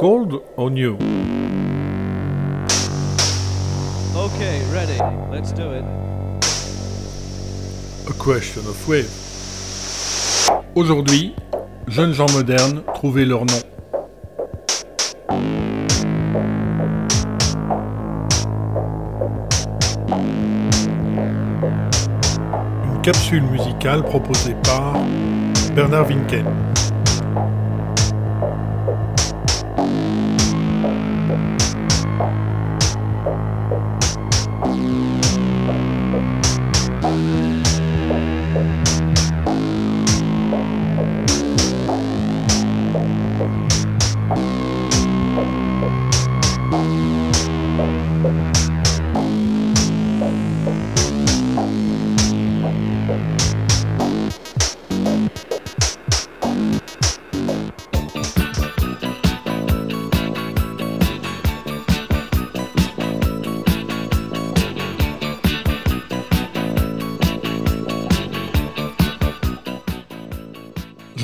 Cold or new Okay, ready. Let's do it. A question of wave. Aujourd'hui, jeunes gens modernes, trouvez leur nom. Une capsule musicale proposée par Bernard Winken.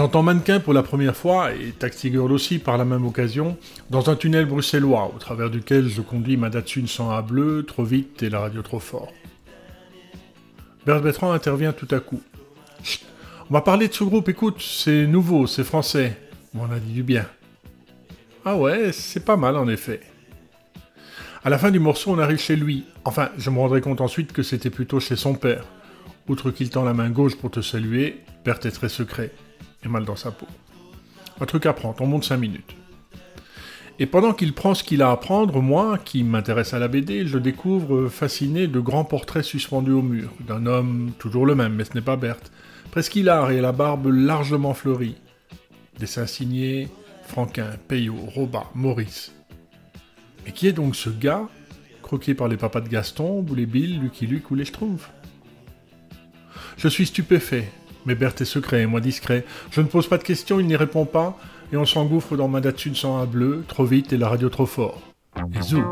J'entends mannequin pour la première fois, et Taxi Girl aussi par la même occasion, dans un tunnel bruxellois, au travers duquel je conduis ma Datsun 100A bleu, trop vite et la radio trop fort. Bert Bertrand intervient tout à coup. Chut, on va parler de ce groupe, écoute, c'est nouveau, c'est français. On a dit du bien. Ah ouais, c'est pas mal en effet. À la fin du morceau, on arrive chez lui. Enfin, je me rendrai compte ensuite que c'était plutôt chez son père. Outre qu'il tend la main gauche pour te saluer, Bert est très secret mal dans sa peau. Un truc à prendre, on monte 5 minutes. Et pendant qu'il prend ce qu'il a à prendre, moi, qui m'intéresse à la BD, je découvre fasciné de grands portraits suspendus au mur, d'un homme toujours le même, mais ce n'est pas Berthe, presque hilar et la barbe largement fleurie. Dessins signés Franquin, Payot, Robat, Maurice. Mais qui est donc ce gars, croqué par les papas de Gaston, Boulet Bill, Lucky Luke ou les Schtroumpfs? Je suis stupéfait, mais Berthe est secret et moi discret. Je ne pose pas de questions, il n'y répond pas, et on s'engouffre dans ma Datsun sans un bleu, trop vite et la radio trop fort. Et zou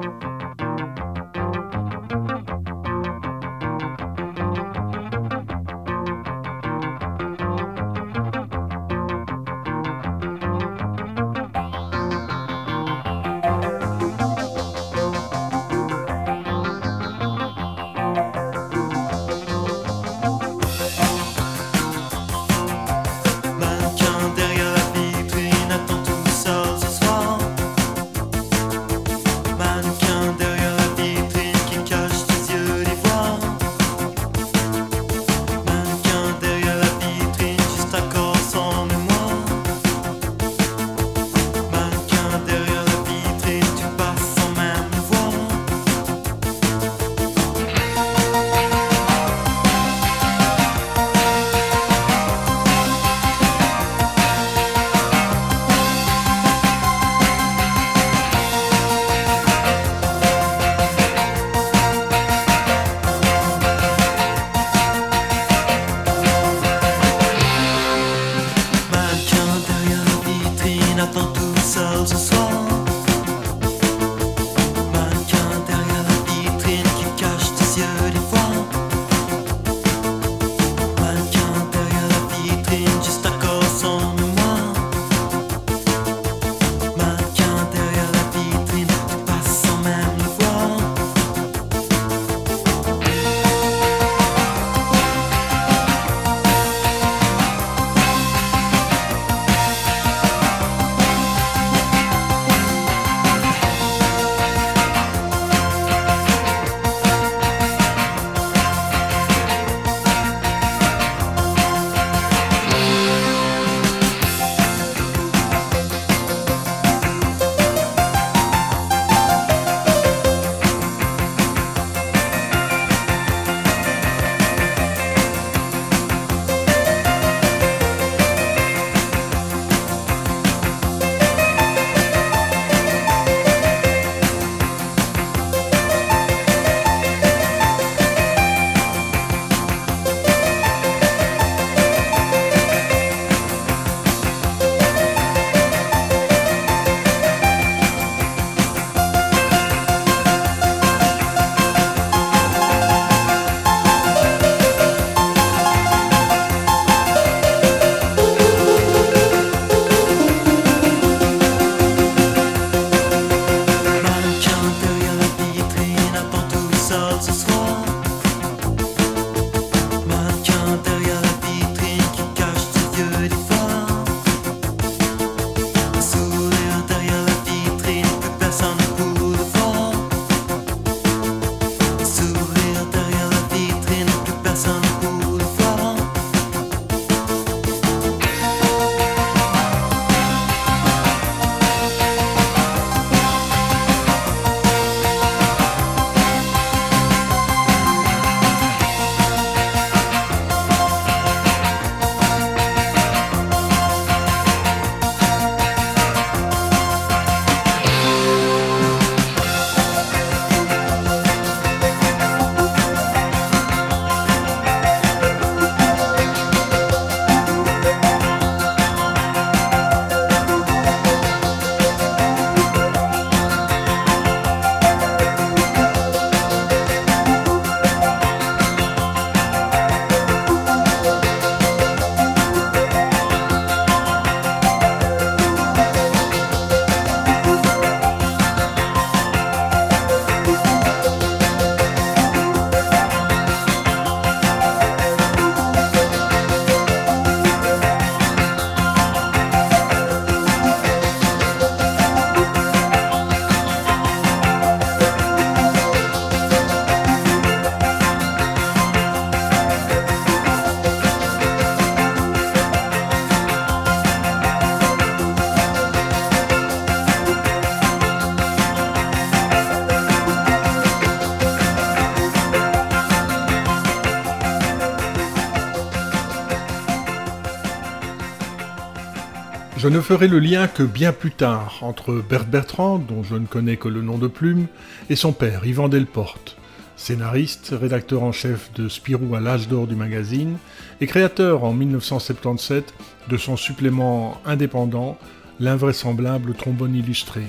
Je ne ferai le lien que bien plus tard entre Bert Bertrand, dont je ne connais que le nom de plume, et son père, Yvan Delporte, scénariste, rédacteur en chef de Spirou à l'âge d'or du magazine, et créateur en 1977 de son supplément indépendant, l'invraisemblable trombone illustré,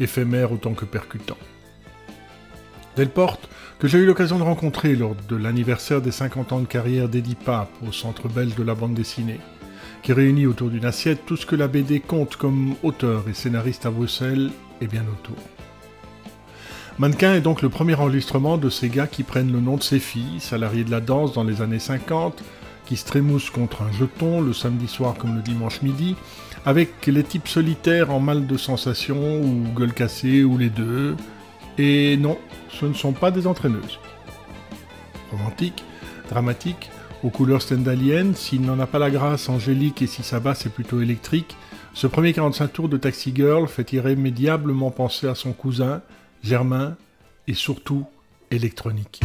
éphémère autant que percutant. Delporte, que j'ai eu l'occasion de rencontrer lors de l'anniversaire des 50 ans de carrière d'Eddie Pape au Centre belge de la bande dessinée, qui réunit autour d'une assiette tout ce que la BD compte comme auteur et scénariste à Bruxelles et bien autour. Mannequin est donc le premier enregistrement de ces gars qui prennent le nom de ses filles, salariés de la danse dans les années 50, qui se contre un jeton le samedi soir comme le dimanche midi, avec les types solitaires en mal de sensations ou gueule cassée ou les deux. Et non, ce ne sont pas des entraîneuses. Romantique, dramatique, aux couleurs stendhaliennes, s'il n'en a pas la grâce angélique et si sa basse est plutôt électrique, ce premier 45 tours de Taxi Girl fait irrémédiablement penser à son cousin, Germain, et surtout électronique.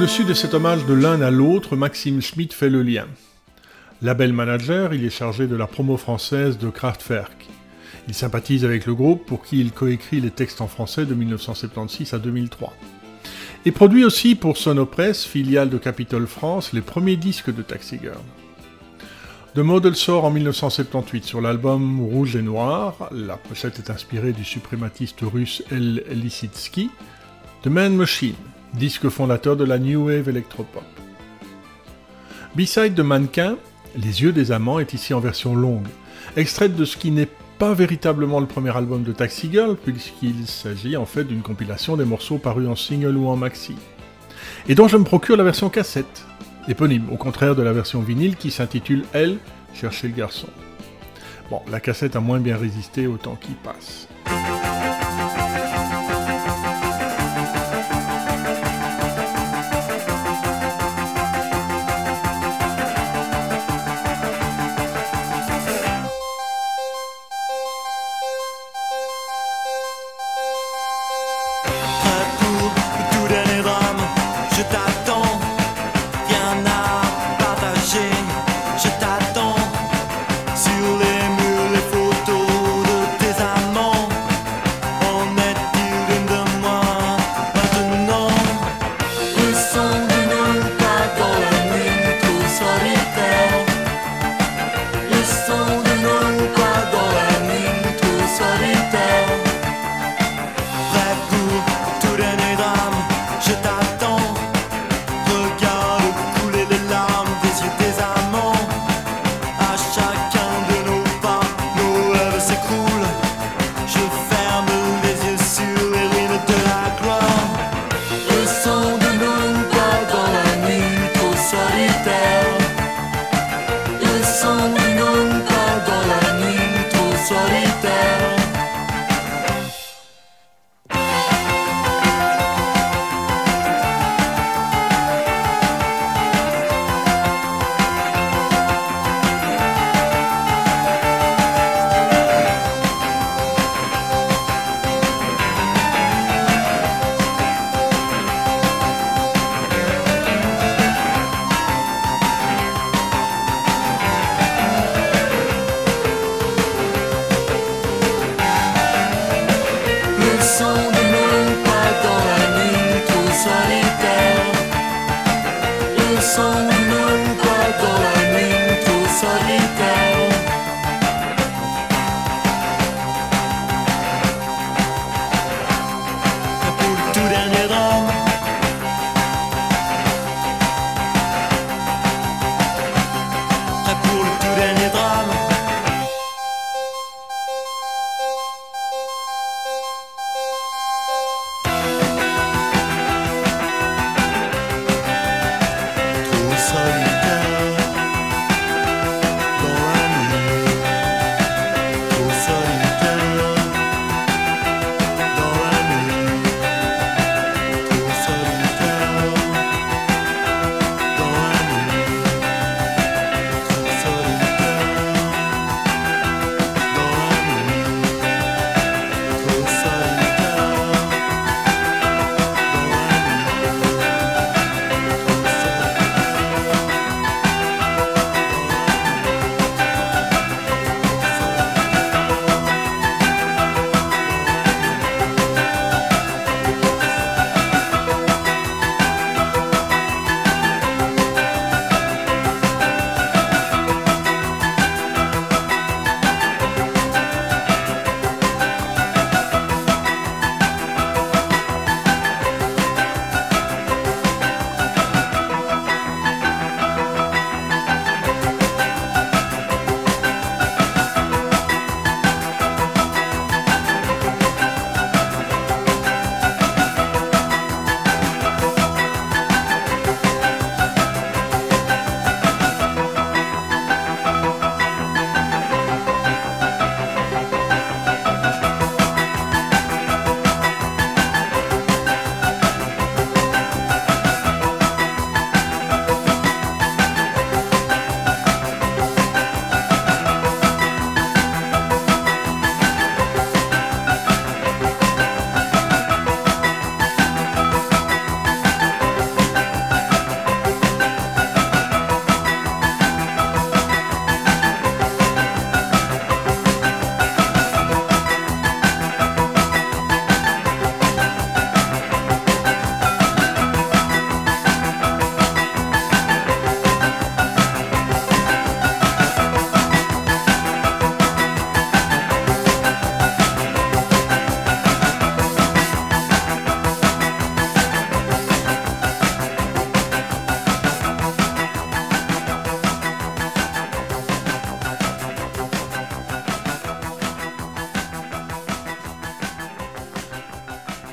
Au-dessus de cet hommage de l'un à l'autre, Maxime Schmitt fait le lien. Label manager, il est chargé de la promo française de Kraftwerk. Il sympathise avec le groupe pour qui il coécrit les textes en français de 1976 à 2003. Et produit aussi pour Sonopress, filiale de Capitol France, les premiers disques de Taxi Girl. The Model sort en 1978 sur l'album Rouge et Noir. La pochette est inspirée du suprématiste russe El Lissitsky. The Man Machine, disque fondateur de la New Wave Electropop. B-side de Mannequin, Les yeux des amants est ici en version longue, extraite de ce qui n'est pas véritablement le premier album de Taxi Girl, puisqu'il s'agit en fait d'une compilation des morceaux parus en single ou en maxi, et dont je me procure la version cassette, éponyme, au contraire de la version vinyle qui s'intitule Elle, chercher le garçon. Bon, la cassette a moins bien résisté au temps qui passe.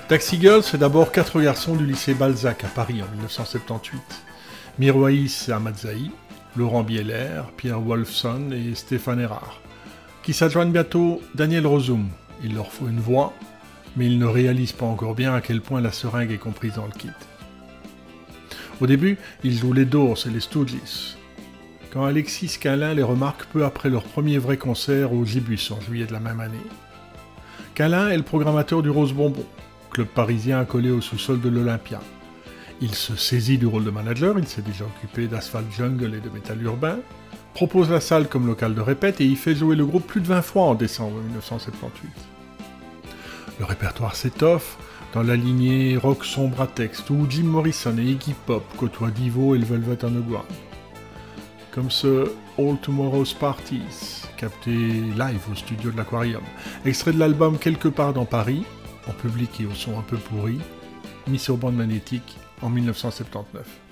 Taxi Girls, c'est d'abord quatre garçons du lycée Balzac à Paris en 1978. Miroïs Amadzaï, Laurent Bieler, Pierre Wolfson et Stéphane Erard, qui s'adjoignent bientôt Daniel Rosum. Il leur faut une voix, mais ils ne réalisent pas encore bien à quel point la seringue est comprise dans le kit. Au début, ils jouent les Doors et les Stooges. Quand Alexis Calin les remarque peu après leur premier vrai concert au Zibus en juillet de la même année. Calin est le programmateur du Rose Bonbon, club parisien accolé au sous-sol de l'Olympia. Il se saisit du rôle de manager, il s'est déjà occupé d'Asphalt Jungle et de métal urbain, propose la salle comme local de répète et y fait jouer le groupe plus de 20 fois en décembre 1978. Le répertoire s'étoffe dans la lignée rock sombre à texte où Jim Morrison et Iggy Pop côtoient Divo et le Velvet Underground. Comme ce All Tomorrow's Parties, capté live au studio de l'Aquarium, extrait de l'album Quelque part dans Paris, en public et au son un peu pourri, mis sur bande magnétique en 1979.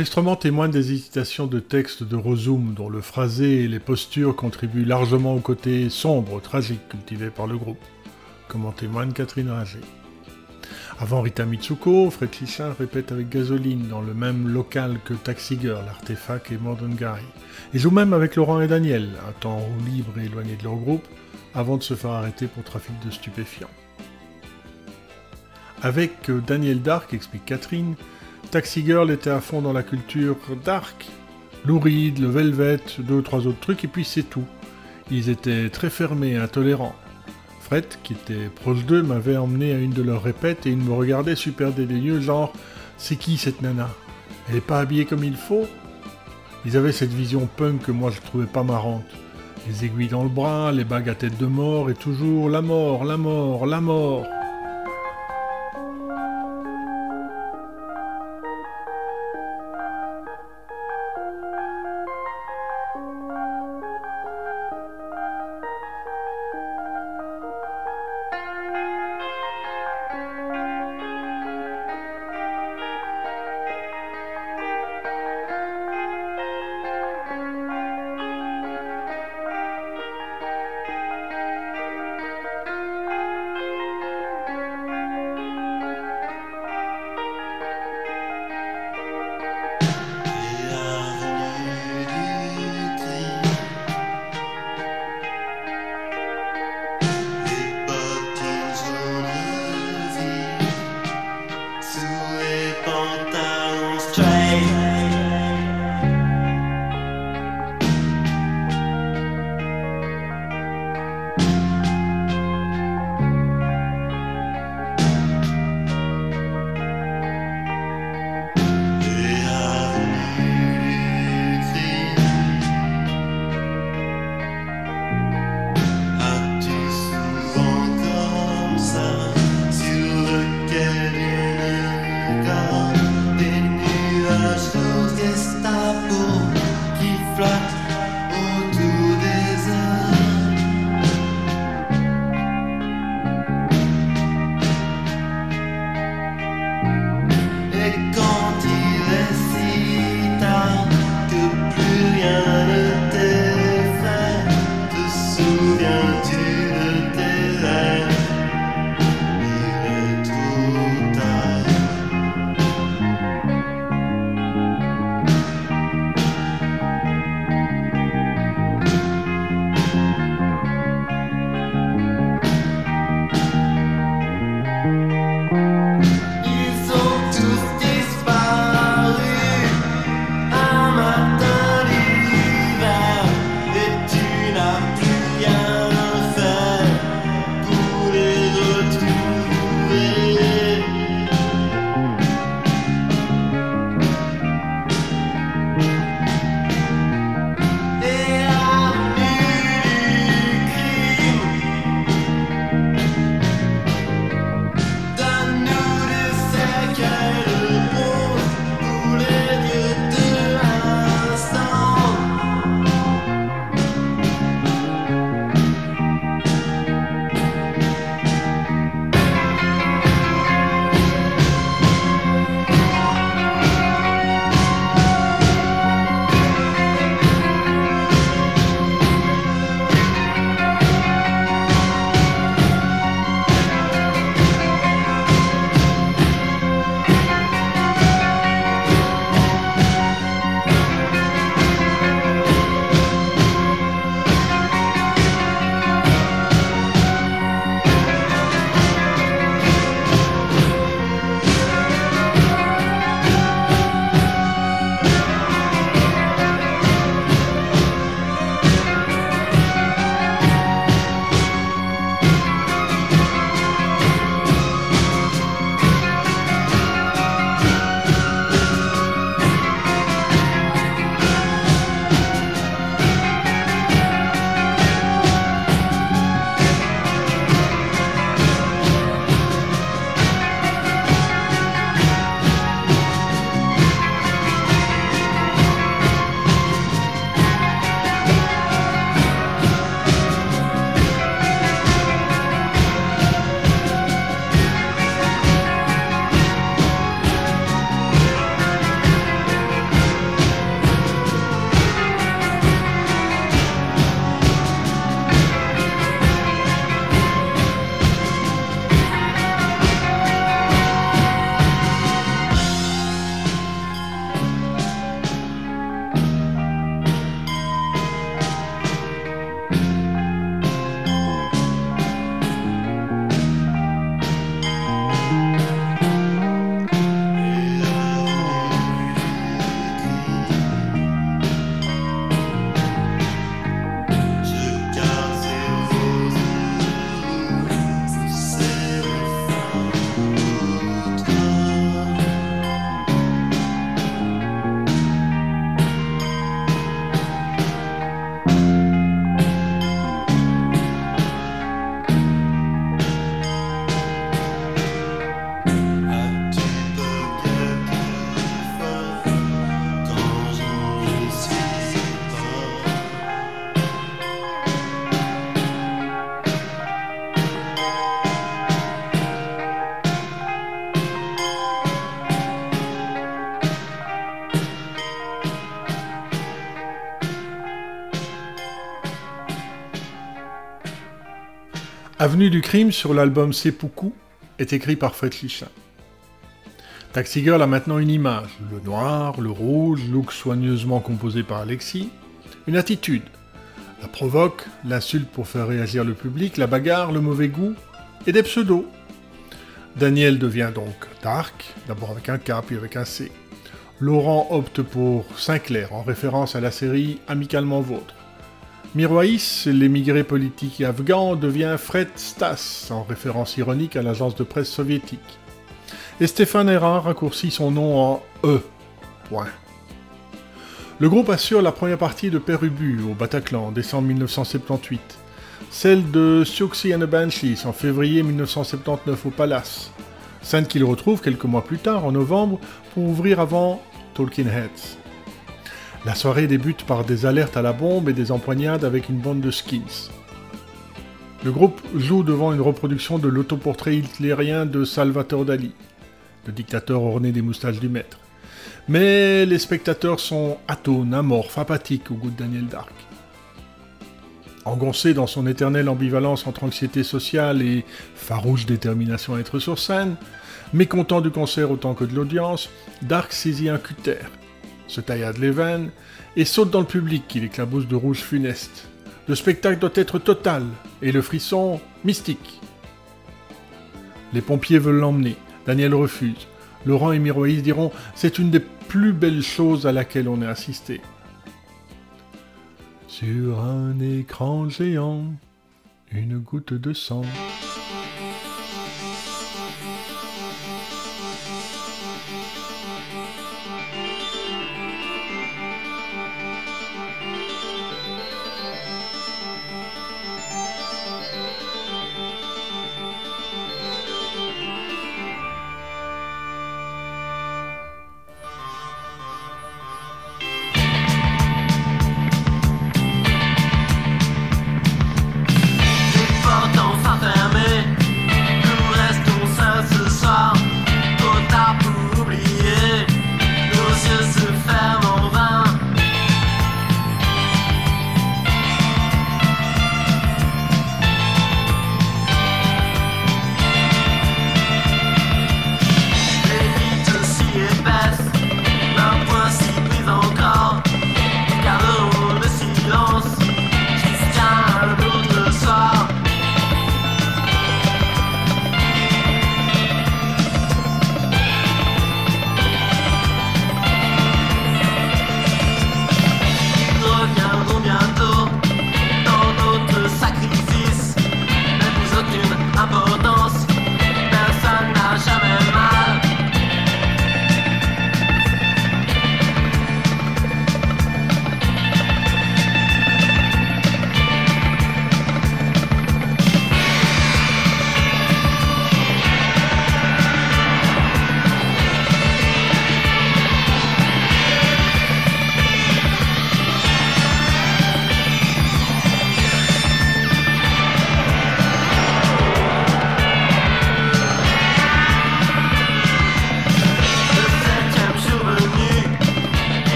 L'enregistrement témoigne des hésitations de texte de Rosum, dont le phrasé et les postures contribuent largement au côté sombre, tragique cultivé par le groupe, comme en témoigne Catherine Ringer. Avant Rita Mitsuko, Fred Clichin répète avec Gasoline dans le même local que Taxi Girl, Artefact et Modern Guy. Et joue même avec Laurent et Daniel, un temps libre et éloigné de leur groupe, avant de se faire arrêter pour trafic de stupéfiants. Avec euh, Daniel Dark, explique Catherine, Taxi Girl était à fond dans la culture dark. Louride, le Velvet, deux ou trois autres trucs, et puis c'est tout. Ils étaient très fermés, intolérants. Fred, qui était proche d'eux, m'avait emmené à une de leurs répètes et il me regardait super dédaigneux, genre C'est qui cette nana? Elle est pas habillée comme il faut? Ils avaient cette vision punk que moi je trouvais pas marrante. Les aiguilles dans le bras, les bagues à tête de mort et toujours la mort, la mort, la mort. Avenue du crime sur l'album Seppuku est écrit par Fred Lichin. Taxi Girl a maintenant une image, le noir, le rouge, look soigneusement composé par Alexis, une attitude, la provoque, l'insulte pour faire réagir le public, la bagarre, le mauvais goût, et des pseudos. Daniel devient donc Dark, d'abord avec un K puis avec un C. Laurent opte pour Sinclair en référence à la série Amicalement Vôtre. Miroïs, l'émigré politique afghan, devient Fred Stas en référence ironique à l'agence de presse soviétique. Et Stéphane Erard raccourcit son nom en E. Le groupe assure la première partie de Pérubu au Bataclan en décembre 1978, celle de Siouxsie and the Banshees en février 1979 au Palace, scène qu'il retrouve quelques mois plus tard, en novembre, pour ouvrir avant Talking Heads. La soirée débute par des alertes à la bombe et des empoignades avec une bande de skins. Le groupe joue devant une reproduction de l'autoportrait hitlérien de Salvatore Dali, le dictateur orné des moustaches du maître. Mais les spectateurs sont atones, amorphes, apathiques au goût de Daniel Dark. Engoncé dans son éternelle ambivalence entre anxiété sociale et farouche détermination à être sur scène, mécontent du concert autant que de l'audience, Dark saisit un cutter, se taillade les veines et saute dans le public qui l'éclabousse de rouge funeste. Le spectacle doit être total et le frisson mystique. Les pompiers veulent l'emmener, Daniel refuse. Laurent et Miroïs diront c'est une des plus belles choses à laquelle on ait assisté. Sur un écran géant, une goutte de sang.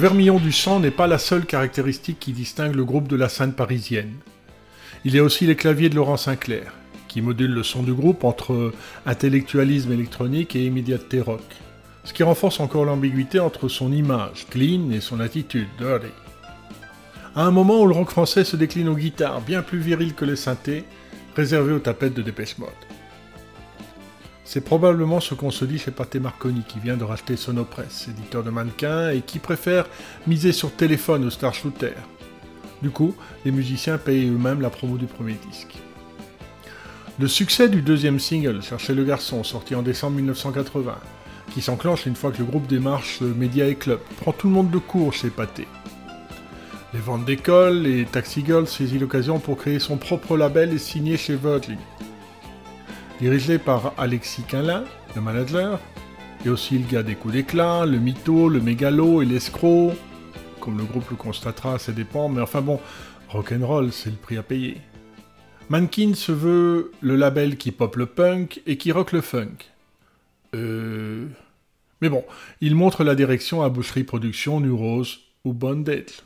Vermillon du sang n'est pas la seule caractéristique qui distingue le groupe de la scène parisienne. Il y a aussi les claviers de Laurent Sinclair. qui module le son du groupe entre intellectualisme électronique et immédiateté rock, ce qui renforce encore l'ambiguïté entre son image, clean, et son attitude, dirty. À un moment où le rock français se décline aux guitares, bien plus viril que les synthés, réservés aux tapettes de Dépêche Mode. C'est probablement ce qu'on se dit chez Pathé Marconi, qui vient de racheter Sonopress, éditeur de mannequins, et qui préfère miser sur téléphone au Star Shooter. Du coup, les musiciens payent eux-mêmes la promo du premier disque. Le succès du deuxième single, Cherchez le garçon, sorti en décembre 1980, qui s'enclenche une fois que le groupe démarche Média et Club, prend tout le monde de court chez Pathé. Les ventes d'école et Taxi Girl saisit l'occasion pour créer son propre label et signer chez Virgin. Dirigé par Alexis Quinlin, le manager, et aussi le gars des coups d'éclat, le mytho, le mégalo et l'escroc, comme le groupe le constatera à ses dépens, mais enfin bon, rock'n'roll, c'est le prix à payer. Mankin se veut le label qui pop le punk et qui rock le funk. Euh... Mais bon, il montre la direction à Boucherie Productions, Rose ou Bondage.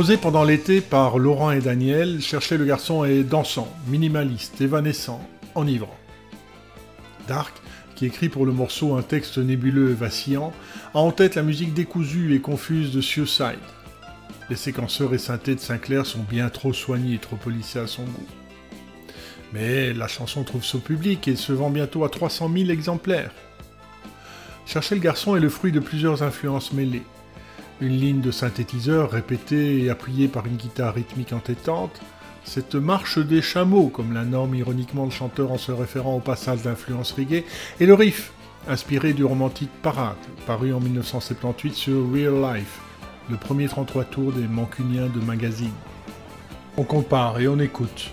Composé pendant l'été par Laurent et Daniel, Chercher le garçon est dansant, minimaliste, évanescent, enivrant. Dark, qui écrit pour le morceau un texte nébuleux et vacillant, a en tête la musique décousue et confuse de Suicide. Les séquenceurs et synthés de Sinclair sont bien trop soignés et trop polissés à son goût. Mais la chanson trouve son public et se vend bientôt à 300 000 exemplaires. Chercher le garçon est le fruit de plusieurs influences mêlées une ligne de synthétiseur répétée et appuyée par une guitare rythmique entêtante, cette marche des chameaux, comme la norme ironiquement le chanteur en se référant au passage d'influence reggae, et le riff, inspiré du romantique Parade, paru en 1978 sur Real Life, le premier 33 tours des Mancuniens de magazine. On compare et on écoute.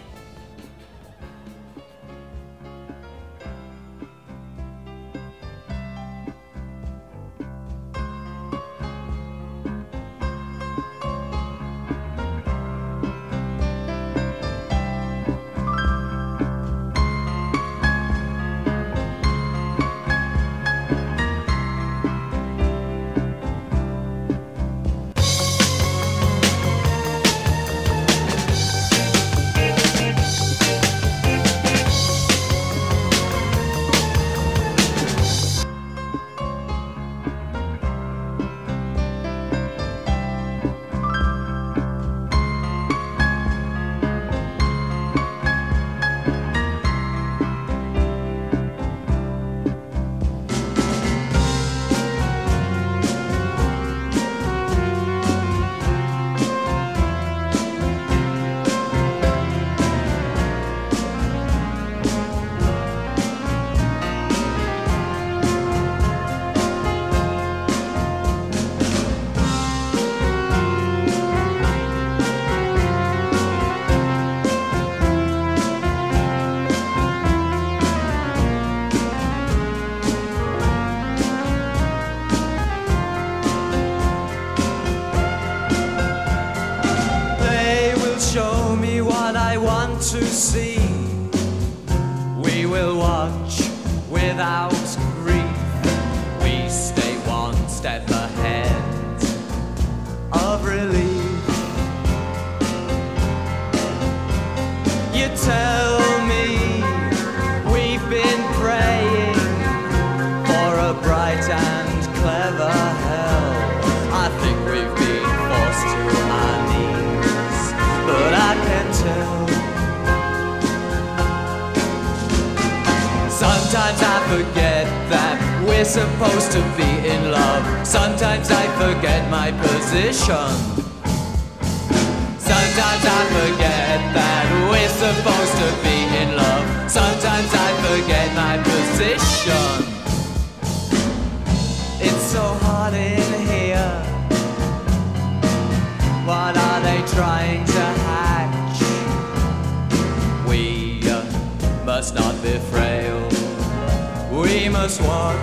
us watch.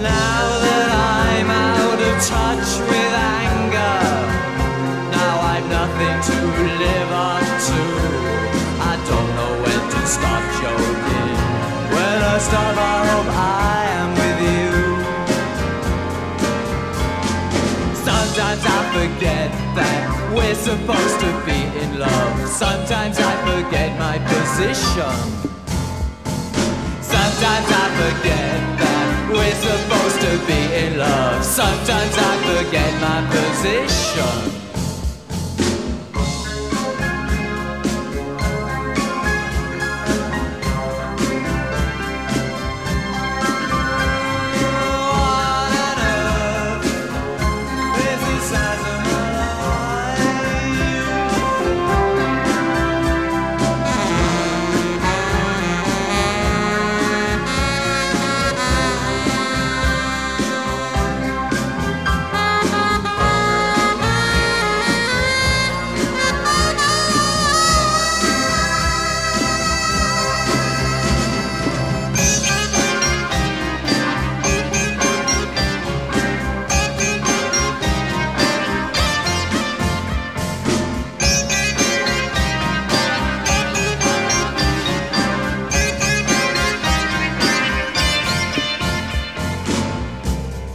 Now that I'm out of touch with anger, now I've nothing to live up to. I don't know when to stop joking. When I stop, I hope I am with you. Sometimes I forget that we're supposed to be love. Sometimes I forget my position. Sometimes I forget that we're supposed to be in love. Sometimes I forget my position.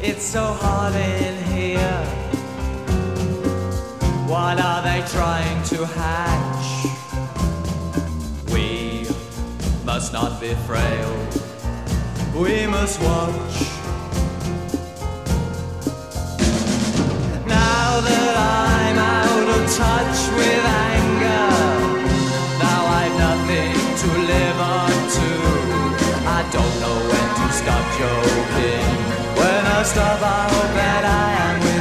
It's so hot in here. What are they trying to hatch? We must not be frail. We must watch. Now that I'm out of touch with anger, now I've nothing to live on to. I don't know when to stop joking most of all, that I am with.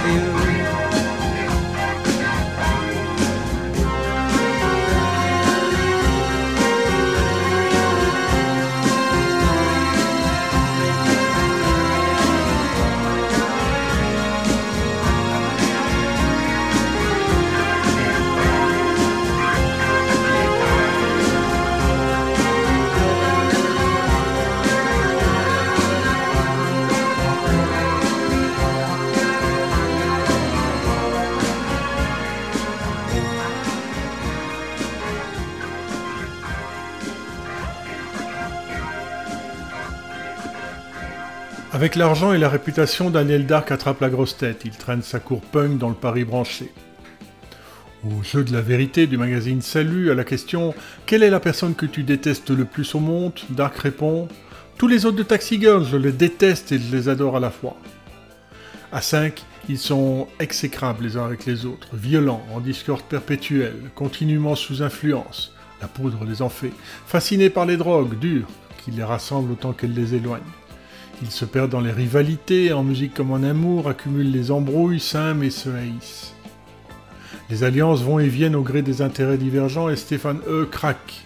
Avec l'argent et la réputation, Daniel Dark attrape la grosse tête. Il traîne sa cour punk dans le Paris branché. Au jeu de la vérité du magazine Salut, à la question Quelle est la personne que tu détestes le plus au monde? Dark répond Tous les autres de Taxi Girls, je les déteste et je les adore à la fois. À 5, ils sont exécrables les uns avec les autres, violents, en discorde perpétuel, continuellement sous influence. La poudre les en fait, fascinés par les drogues dures, qui les rassemblent autant qu'elles les éloignent. Ils se perdent dans les rivalités, en musique comme en amour, accumulent les embrouilles, s'aiment et se haïssent. Les alliances vont et viennent au gré des intérêts divergents et Stéphane E craque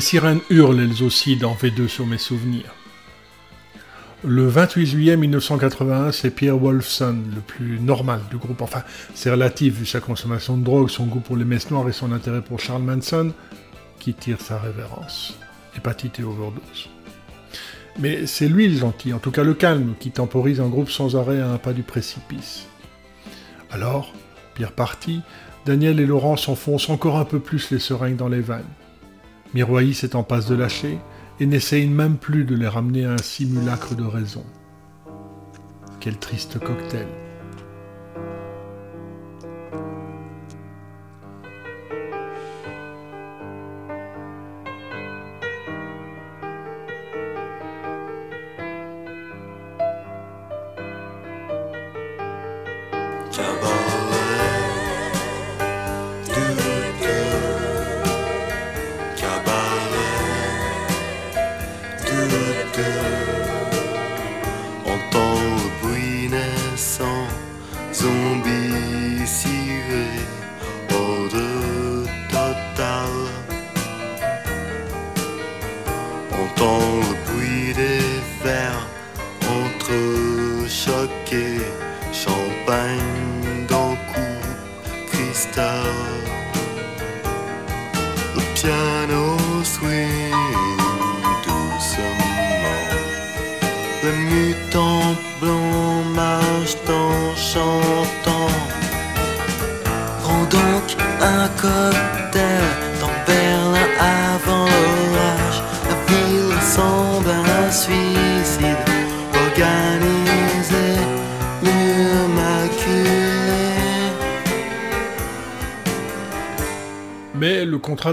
Les sirènes hurlent elles aussi dans V2 sur mes souvenirs. Le 28 juillet 1981, c'est Pierre Wolfson, le plus normal du groupe. Enfin, c'est relatif vu sa consommation de drogue, son goût pour les messes noires et son intérêt pour Charles Manson, qui tire sa révérence. Hépatite et overdose. Mais c'est lui le gentil, en tout cas le calme, qui temporise un groupe sans arrêt à un pas du précipice. Alors, Pierre parti, Daniel et Laurent s'enfoncent encore un peu plus les seringues dans les vannes. Miroïs est en passe de lâcher, et n'essaye même plus de les ramener à un simulacre de raison. Quel triste cocktail.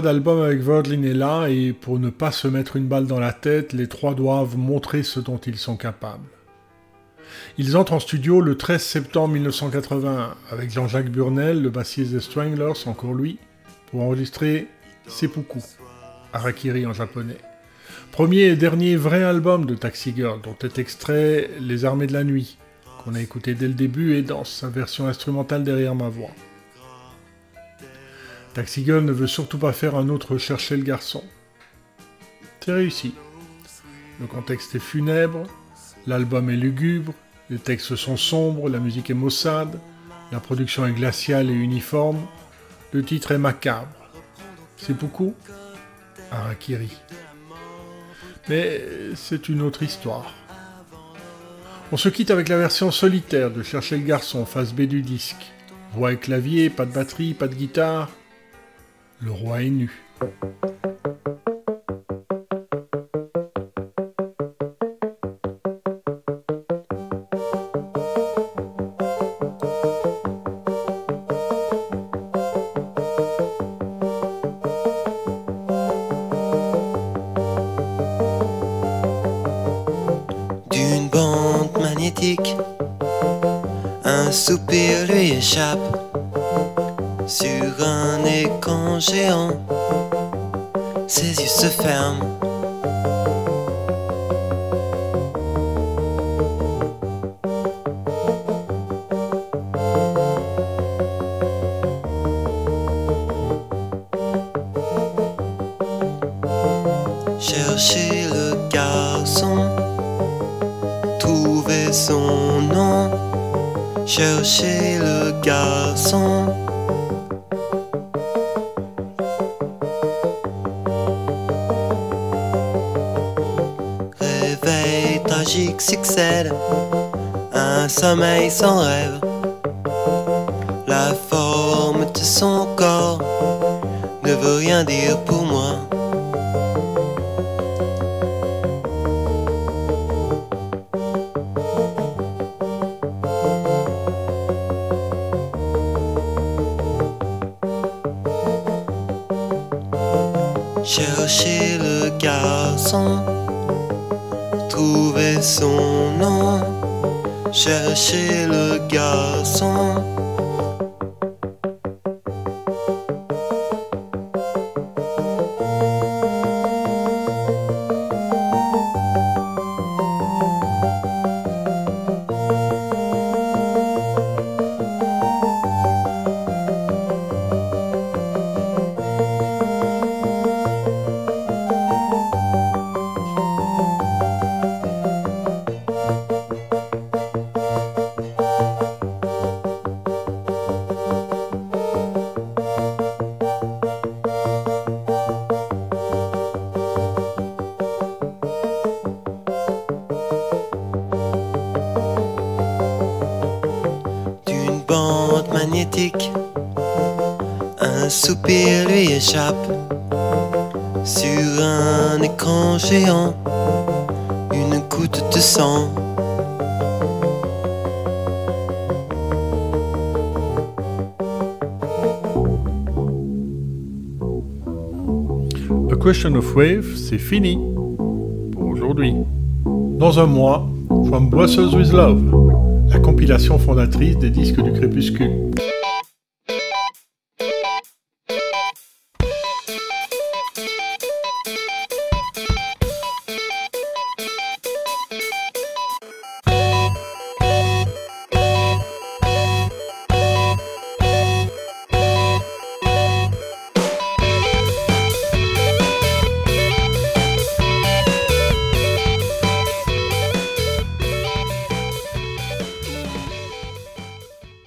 D'album avec Virgin est là, et pour ne pas se mettre une balle dans la tête, les trois doivent montrer ce dont ils sont capables. Ils entrent en studio le 13 septembre 1981 avec Jean-Jacques Burnel, le bassiste des Stranglers, encore lui, pour enregistrer Seppuku, Harakiri en japonais. Premier et dernier vrai album de Taxi Girl, dont est extrait Les Armées de la Nuit, qu'on a écouté dès le début et dans sa version instrumentale derrière ma voix. Taxi ne veut surtout pas faire un autre Chercher le garçon. C'est réussi. Le contexte est funèbre, l'album est lugubre, les textes sont sombres, la musique est maussade, la production est glaciale et uniforme, le titre est macabre. C'est beaucoup Harakiri. Mais c'est une autre histoire. On se quitte avec la version solitaire de Chercher le garçon, face B du disque. Voix et clavier, pas de batterie, pas de guitare. Le roi est nu. Trouver son nom, chercher le garçon. Of Wave, c'est fini pour aujourd'hui. Dans un mois, From Brussels with Love, la compilation fondatrice des disques du crépuscule.